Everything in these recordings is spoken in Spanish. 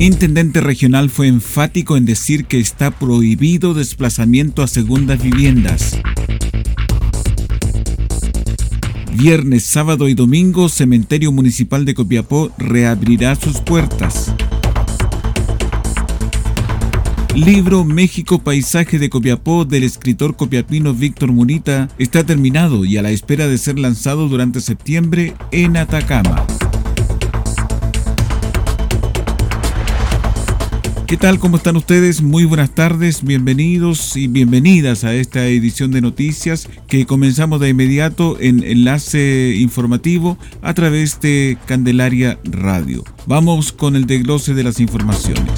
Intendente regional fue enfático en decir que está prohibido desplazamiento a segundas viviendas. Viernes, sábado y domingo, Cementerio Municipal de Copiapó reabrirá sus puertas. Libro México Paisaje de Copiapó del escritor copiapino Víctor Munita está terminado y a la espera de ser lanzado durante septiembre en Atacama. ¿Qué tal? ¿Cómo están ustedes? Muy buenas tardes, bienvenidos y bienvenidas a esta edición de noticias que comenzamos de inmediato en enlace informativo a través de Candelaria Radio. Vamos con el desglose de las informaciones.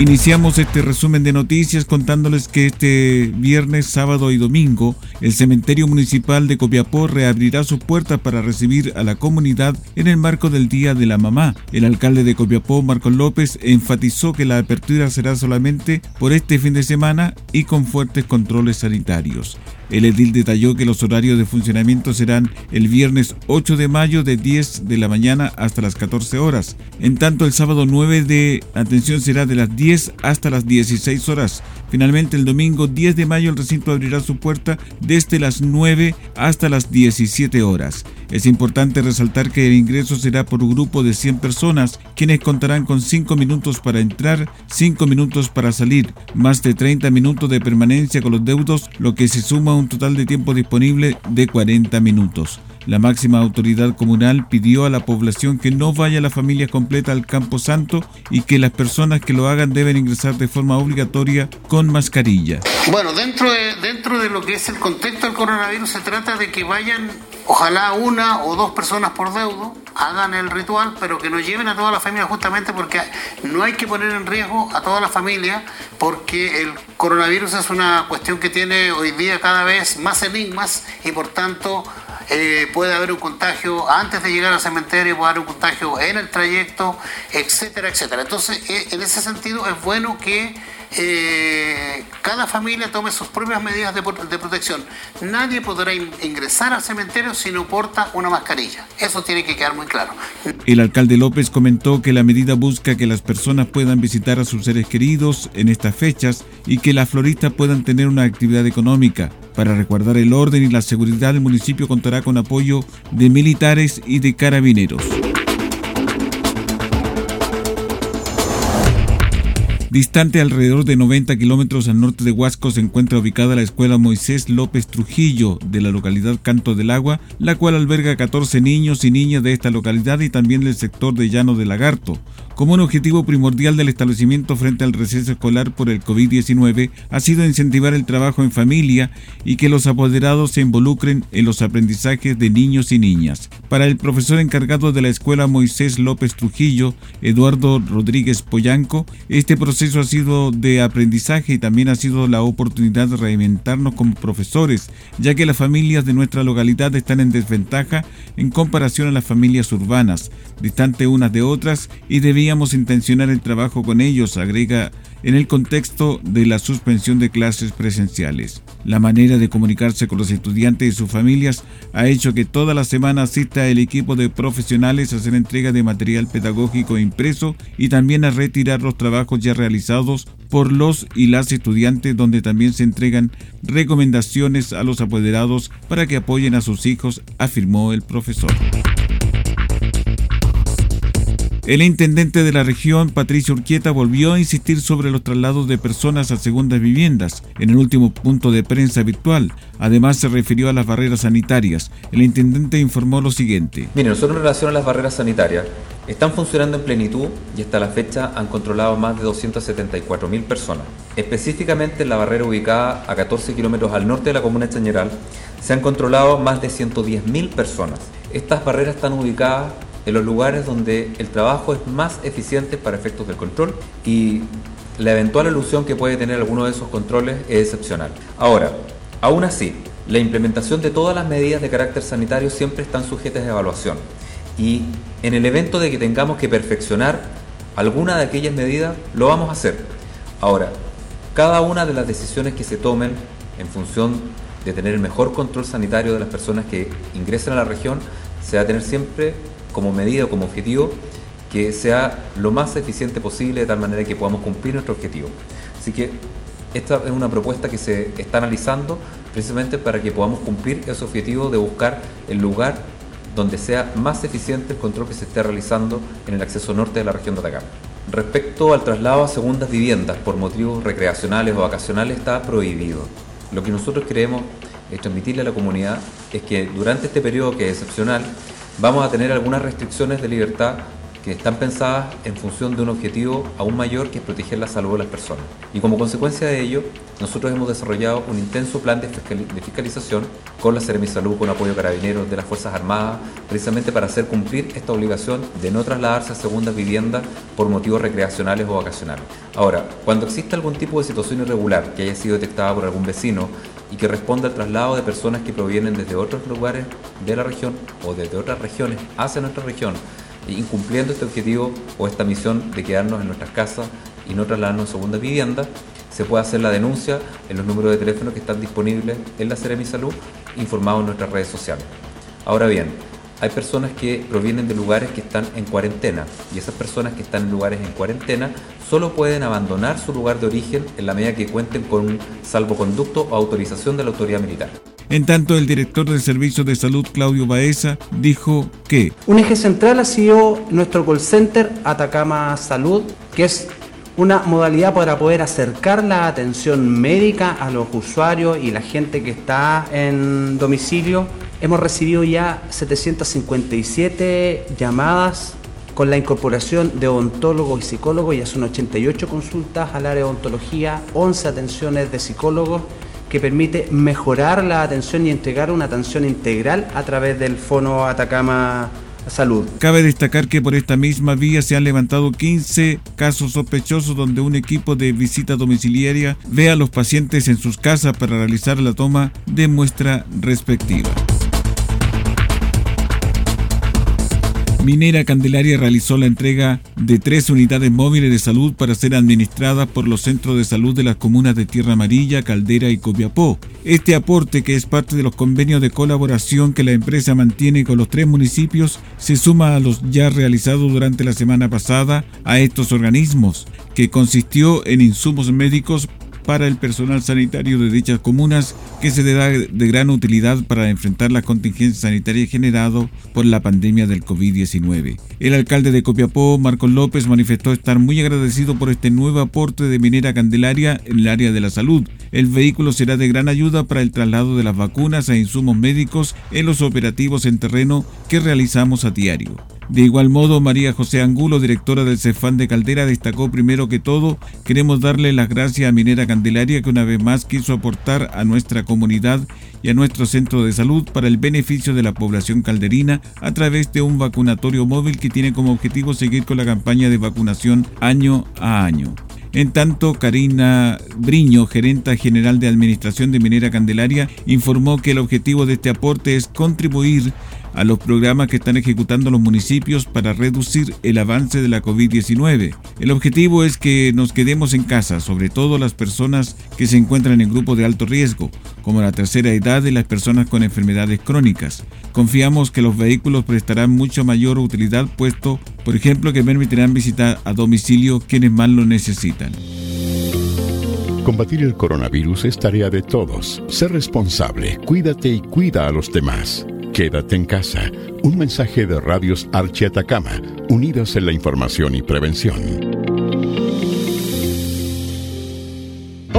Iniciamos este resumen de noticias contándoles que este viernes, sábado y domingo el cementerio municipal de Copiapó reabrirá sus puertas para recibir a la comunidad en el marco del Día de la Mamá. El alcalde de Copiapó, Marcos López, enfatizó que la apertura será solamente por este fin de semana y con fuertes controles sanitarios. El edil detalló que los horarios de funcionamiento serán el viernes 8 de mayo de 10 de la mañana hasta las 14 horas. En tanto, el sábado 9 de atención será de las 10 hasta las 16 horas. Finalmente, el domingo 10 de mayo el recinto abrirá su puerta desde las 9 hasta las 17 horas. Es importante resaltar que el ingreso será por un grupo de 100 personas, quienes contarán con 5 minutos para entrar, 5 minutos para salir, más de 30 minutos de permanencia con los deudos, lo que se suma un total de tiempo disponible de 40 minutos. La máxima autoridad comunal pidió a la población que no vaya la familia completa al Campo Santo y que las personas que lo hagan deben ingresar de forma obligatoria con mascarilla. Bueno, dentro de, dentro de lo que es el contexto del coronavirus se trata de que vayan ojalá una o dos personas por deudo hagan el ritual, pero que nos lleven a toda la familia justamente porque no hay que poner en riesgo a toda la familia porque el coronavirus es una cuestión que tiene hoy día cada vez más enigmas y por tanto eh, puede haber un contagio antes de llegar al cementerio, puede haber un contagio en el trayecto, etcétera, etcétera. Entonces, eh, en ese sentido es bueno que eh, cada familia tome sus propias medidas de, protección. Nadie podrá ingresar al cementerio si no porta una mascarilla. Eso tiene que quedar muy claro. El alcalde López comentó que la medida busca que las personas puedan visitar a sus seres queridos en estas fechas y que las floristas puedan tener una actividad económica. Para resguardar el orden y la seguridad, el municipio contará con apoyo de militares y de carabineros. Distante alrededor de 90 kilómetros al norte de Huasco se encuentra ubicada la Escuela Moisés López Trujillo de la localidad Canto del Agua, la cual alberga 14 niños y niñas de esta localidad y también del sector de Llano de Lagarto. Como un objetivo primordial del establecimiento frente al receso escolar por el COVID-19 ha sido incentivar el trabajo en familia y que los apoderados se involucren en los aprendizajes de niños y niñas. Para el profesor encargado de la escuela Moisés López Trujillo, Eduardo Rodríguez Poyanco, este proceso ha sido de aprendizaje y también ha sido la oportunidad de reinventarnos como profesores, ya que las familias de nuestra localidad están en desventaja en comparación a las familias urbanas, distantes unas de otras y debían intencionar el trabajo con ellos, agrega en el contexto de la suspensión de clases presenciales. La manera de comunicarse con los estudiantes y sus familias ha hecho que toda la semana asista el equipo de profesionales a hacer entrega de material pedagógico impreso y también a retirar los trabajos ya realizados por los y las estudiantes donde también se entregan recomendaciones a los apoderados para que apoyen a sus hijos, afirmó el profesor. El intendente de la región, Patricio Urquieta, volvió a insistir sobre los traslados de personas a segundas viviendas en el último punto de prensa virtual. Además, se refirió a las barreras sanitarias. El intendente informó lo siguiente. Mire, nosotros en relación a las barreras sanitarias, están funcionando en plenitud y hasta la fecha han controlado más de 274.000 personas. Específicamente en la barrera ubicada a 14 kilómetros al norte de la comuna de se han controlado más de 110.000 personas. Estas barreras están ubicadas en los lugares donde el trabajo es más eficiente para efectos del control y la eventual alusión que puede tener alguno de esos controles es excepcional. Ahora, aún así, la implementación de todas las medidas de carácter sanitario siempre están sujetas a evaluación y en el evento de que tengamos que perfeccionar alguna de aquellas medidas, lo vamos a hacer. Ahora, cada una de las decisiones que se tomen en función de tener el mejor control sanitario de las personas que ingresen a la región, se va a tener siempre como medida o como objetivo que sea lo más eficiente posible de tal manera que podamos cumplir nuestro objetivo. Así que esta es una propuesta que se está analizando precisamente para que podamos cumplir ese objetivo de buscar el lugar donde sea más eficiente el control que se esté realizando en el acceso norte de la región de Atacama. Respecto al traslado a segundas viviendas por motivos recreacionales o vacacionales está prohibido. Lo que nosotros queremos transmitirle a la comunidad es que durante este periodo que es excepcional vamos a tener algunas restricciones de libertad que están pensadas en función de un objetivo aún mayor que es proteger la salud de las personas. Y como consecuencia de ello, nosotros hemos desarrollado un intenso plan de, fiscalización con la Seremi Salud, con apoyo carabineros de las Fuerzas Armadas, precisamente para hacer cumplir esta obligación de no trasladarse a segundas viviendas por motivos recreacionales o vacacionales. Ahora, cuando existe algún tipo de situación irregular que haya sido detectada por algún vecino y que responda al traslado de personas que provienen desde otros lugares de la región o desde otras regiones hacia nuestra región, incumpliendo este objetivo o esta misión de quedarnos en nuestras casas y no trasladarnos a segunda vivienda, se puede hacer la denuncia en los números de teléfono que están disponibles en la Seremi Salud, informados en nuestras redes sociales. Ahora bien, hay personas que provienen de lugares que están en cuarentena y esas personas que están en lugares en cuarentena solo pueden abandonar su lugar de origen en la medida que cuenten con un salvoconducto o autorización de la autoridad militar. En tanto, el director del Servicio de Salud, Claudio Baeza, dijo que... Un eje central ha sido nuestro call center Atacama Salud, que es una modalidad para poder acercar la atención médica a los usuarios y la gente que está en domicilio. Hemos recibido ya 757 llamadas con la incorporación de odontólogos y psicólogos, ya son 88 consultas al área de odontología, 11 atenciones de psicólogos que permite mejorar la atención y entregar una atención integral a través del Fono Atacama Salud. Cabe destacar que por esta misma vía se han levantado 15 casos sospechosos donde un equipo de visita domiciliaria ve a los pacientes en sus casas para realizar la toma de muestra respectiva. Minera Candelaria realizó la entrega de tres unidades móviles de salud para ser administradas por los centros de salud de las comunas de Tierra Amarilla, Caldera y Copiapó. Este aporte, que es parte de los convenios de colaboración que la empresa mantiene con los tres municipios, se suma a los ya realizados durante la semana pasada a estos organismos, que consistió en insumos médicos para el personal sanitario de dichas comunas que se le da de gran utilidad para enfrentar la contingencia sanitaria generada por la pandemia del COVID-19. El alcalde de Copiapó, Marcos López, manifestó estar muy agradecido por este nuevo aporte de Minera Candelaria en el área de la salud. El vehículo será de gran ayuda para el traslado de las vacunas e insumos médicos en los operativos en terreno que realizamos a diario. De igual modo, María José Angulo, directora del Cefán de Caldera, destacó primero que todo, queremos darle las gracias a Minera Candelaria que una vez más quiso aportar a nuestra comunidad y a nuestro centro de salud para el beneficio de la población calderina a través de un vacunatorio móvil que tiene como objetivo seguir con la campaña de vacunación año a año. En tanto, Karina Briño, gerenta general de Administración de Minera Candelaria, informó que el objetivo de este aporte es contribuir a los programas que están ejecutando los municipios para reducir el avance de la COVID-19. El objetivo es que nos quedemos en casa, sobre todo las personas que se encuentran en grupos de alto riesgo, como la tercera edad y las personas con enfermedades crónicas. Confiamos que los vehículos prestarán mucho mayor utilidad, puesto, por ejemplo, que permitirán visitar a domicilio quienes más lo necesitan. Combatir el coronavirus es tarea de todos. Ser responsable, cuídate y cuida a los demás. Quédate en casa. Un mensaje de Radios Archi Atacama, unidos en la información y prevención.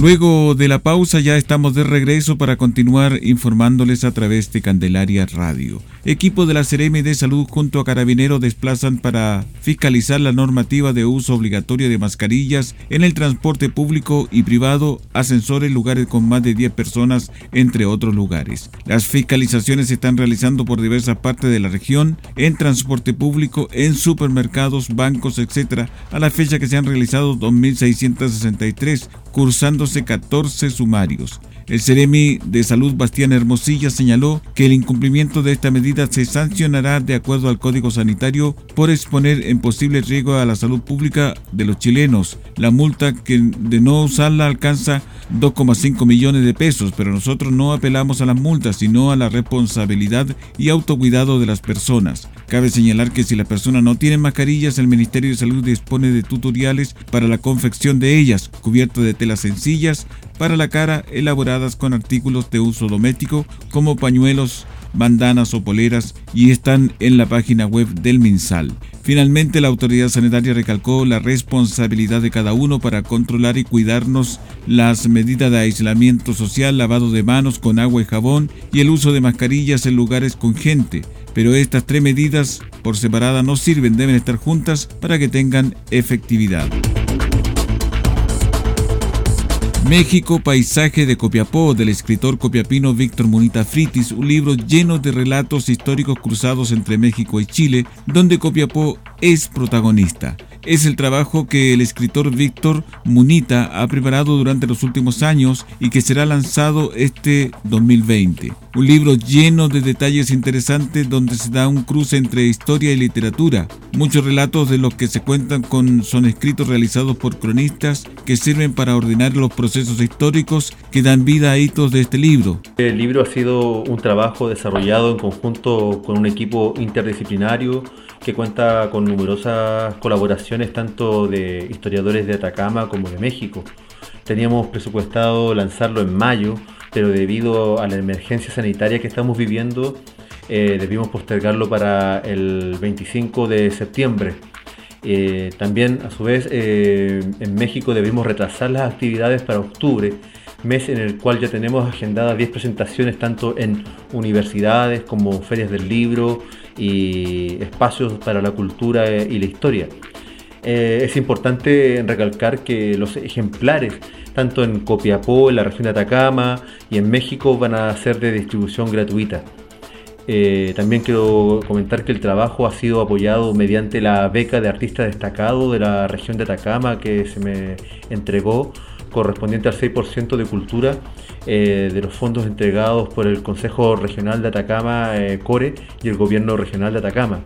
Luego de la pausa ya estamos de regreso para continuar informándoles a través de Candelaria Radio. Equipo de la CRM de Salud junto a Carabineros desplazan para fiscalizar la normativa de uso obligatorio de mascarillas en el transporte público y privado, ascensores, lugares con más de 10 personas, entre otros lugares. Las fiscalizaciones se están realizando por diversas partes de la región, en transporte público, en supermercados, bancos, etc. A la fecha que se han realizado 2.663 cursándose 14 sumarios. El Ceremi de Salud Bastián Hermosilla señaló que el incumplimiento de esta medida se sancionará de acuerdo al Código Sanitario por exponer en posible riesgo a la salud pública de los chilenos. La multa que de no usarla alcanza 2,5 millones de pesos, pero nosotros no apelamos a las multas, sino a la responsabilidad y autocuidado de las personas. Cabe señalar que si la persona no tiene mascarillas, el Ministerio de Salud dispone de tutoriales para la confección de ellas, cubiertas de telas sencillas para la cara, elaboradas con artículos de uso doméstico como pañuelos, bandanas o poleras y están en la página web del MinSal. Finalmente, la autoridad sanitaria recalcó la responsabilidad de cada uno para controlar y cuidarnos las medidas de aislamiento social, lavado de manos con agua y jabón y el uso de mascarillas en lugares con gente pero estas tres medidas por separada no sirven, deben estar juntas para que tengan efectividad. México, paisaje de Copiapó, del escritor copiapino Víctor Munita Fritis, un libro lleno de relatos históricos cruzados entre México y Chile, donde Copiapó es protagonista es el trabajo que el escritor Víctor Munita ha preparado durante los últimos años y que será lanzado este 2020. Un libro lleno de detalles interesantes donde se da un cruce entre historia y literatura. Muchos relatos de los que se cuentan con son escritos realizados por cronistas que sirven para ordenar los procesos históricos que dan vida a hitos de este libro. El libro ha sido un trabajo desarrollado en conjunto con un equipo interdisciplinario que cuenta con numerosas colaboraciones tanto de historiadores de Atacama como de México. Teníamos presupuestado lanzarlo en mayo, pero debido a la emergencia sanitaria que estamos viviendo, eh, debimos postergarlo para el 25 de septiembre. Eh, también, a su vez, eh, en México debimos retrasar las actividades para octubre, mes en el cual ya tenemos agendadas 10 presentaciones tanto en universidades como ferias del libro y espacios para la cultura y la historia. Eh, es importante recalcar que los ejemplares, tanto en Copiapó, en la región de Atacama y en México, van a ser de distribución gratuita. Eh, también quiero comentar que el trabajo ha sido apoyado mediante la beca de artista destacado de la región de Atacama que se me entregó correspondiente al 6% de cultura eh, de los fondos entregados por el Consejo Regional de Atacama, eh, CORE, y el Gobierno Regional de Atacama.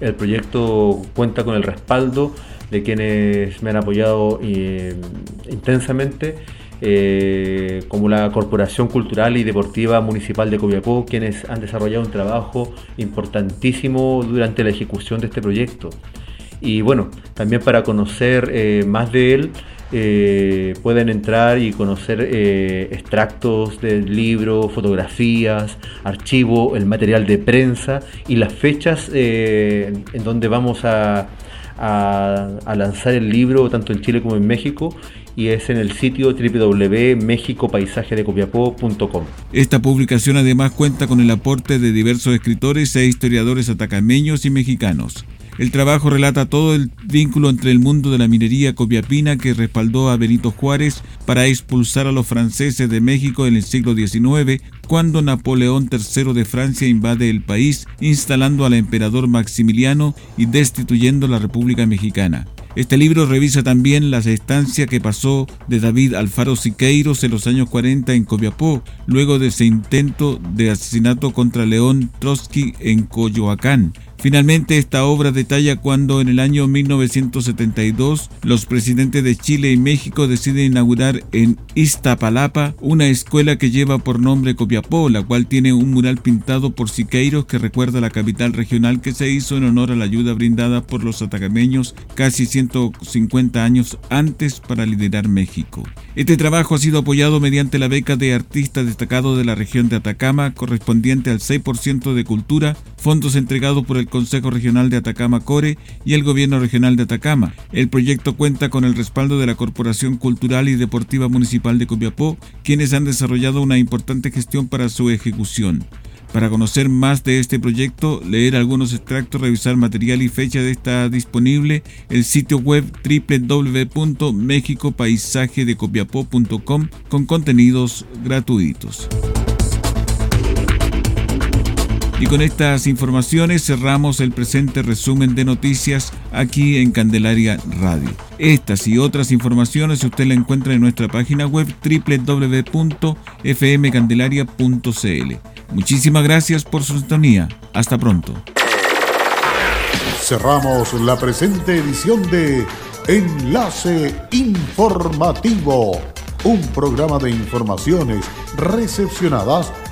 El proyecto cuenta con el respaldo de quienes me han apoyado eh, intensamente, como la Corporación Cultural y Deportiva Municipal de Copiapó, quienes han desarrollado un trabajo importantísimo durante la ejecución de este proyecto. Y bueno, también para conocer más de él, eh, pueden entrar y conocer eh, extractos del libro, fotografías, archivo, el material de prensa y las fechas en donde vamos a, a, lanzar el libro tanto en Chile como en México y es en el sitio www.mexicopaisajedecopiapó.com. Esta publicación además cuenta con el aporte de diversos escritores e historiadores atacameños y mexicanos. El trabajo relata todo el vínculo entre el mundo de la minería copiapina que respaldó a Benito Juárez para expulsar a los franceses de México en el siglo XIX, cuando Napoleón III de Francia invade el país, instalando al emperador Maximiliano y destituyendo la República Mexicana. Este libro revisa también las estancias que pasó de David Alfaro Siqueiros en los años 40 en Copiapó, luego de ese intento de asesinato contra León Trotsky en Coyoacán, Finalmente, esta obra detalla cuando en el año 1972 los presidentes de Chile y México deciden inaugurar en Iztapalapa una escuela que lleva por nombre Copiapó, la cual tiene un mural pintado por Siqueiros que recuerda la capital regional que se hizo en honor a la ayuda brindada por los atacameños casi 150 años antes para liderar México. Este trabajo ha sido apoyado mediante la beca de artista destacado de la región de Atacama correspondiente al 6% de cultura, fondos entregados por el Consejo Regional de Atacama Core y el Gobierno Regional de Atacama. El proyecto cuenta con el respaldo de la Corporación Cultural y Deportiva Municipal de Copiapó, quienes han desarrollado una importante gestión para su ejecución. Para conocer más de este proyecto, leer algunos extractos, revisar material y fecha de está disponible el sitio web www.mexicopaisajedecopiapó.com con contenidos gratuitos. Y con estas informaciones cerramos el presente resumen de noticias aquí en Candelaria Radio. Estas y otras informaciones usted la encuentra en nuestra página web www.fmcandelaria.cl. Muchísimas gracias por su sintonía. Hasta pronto. Cerramos la presente edición de Enlace Informativo, un programa de informaciones recepcionadas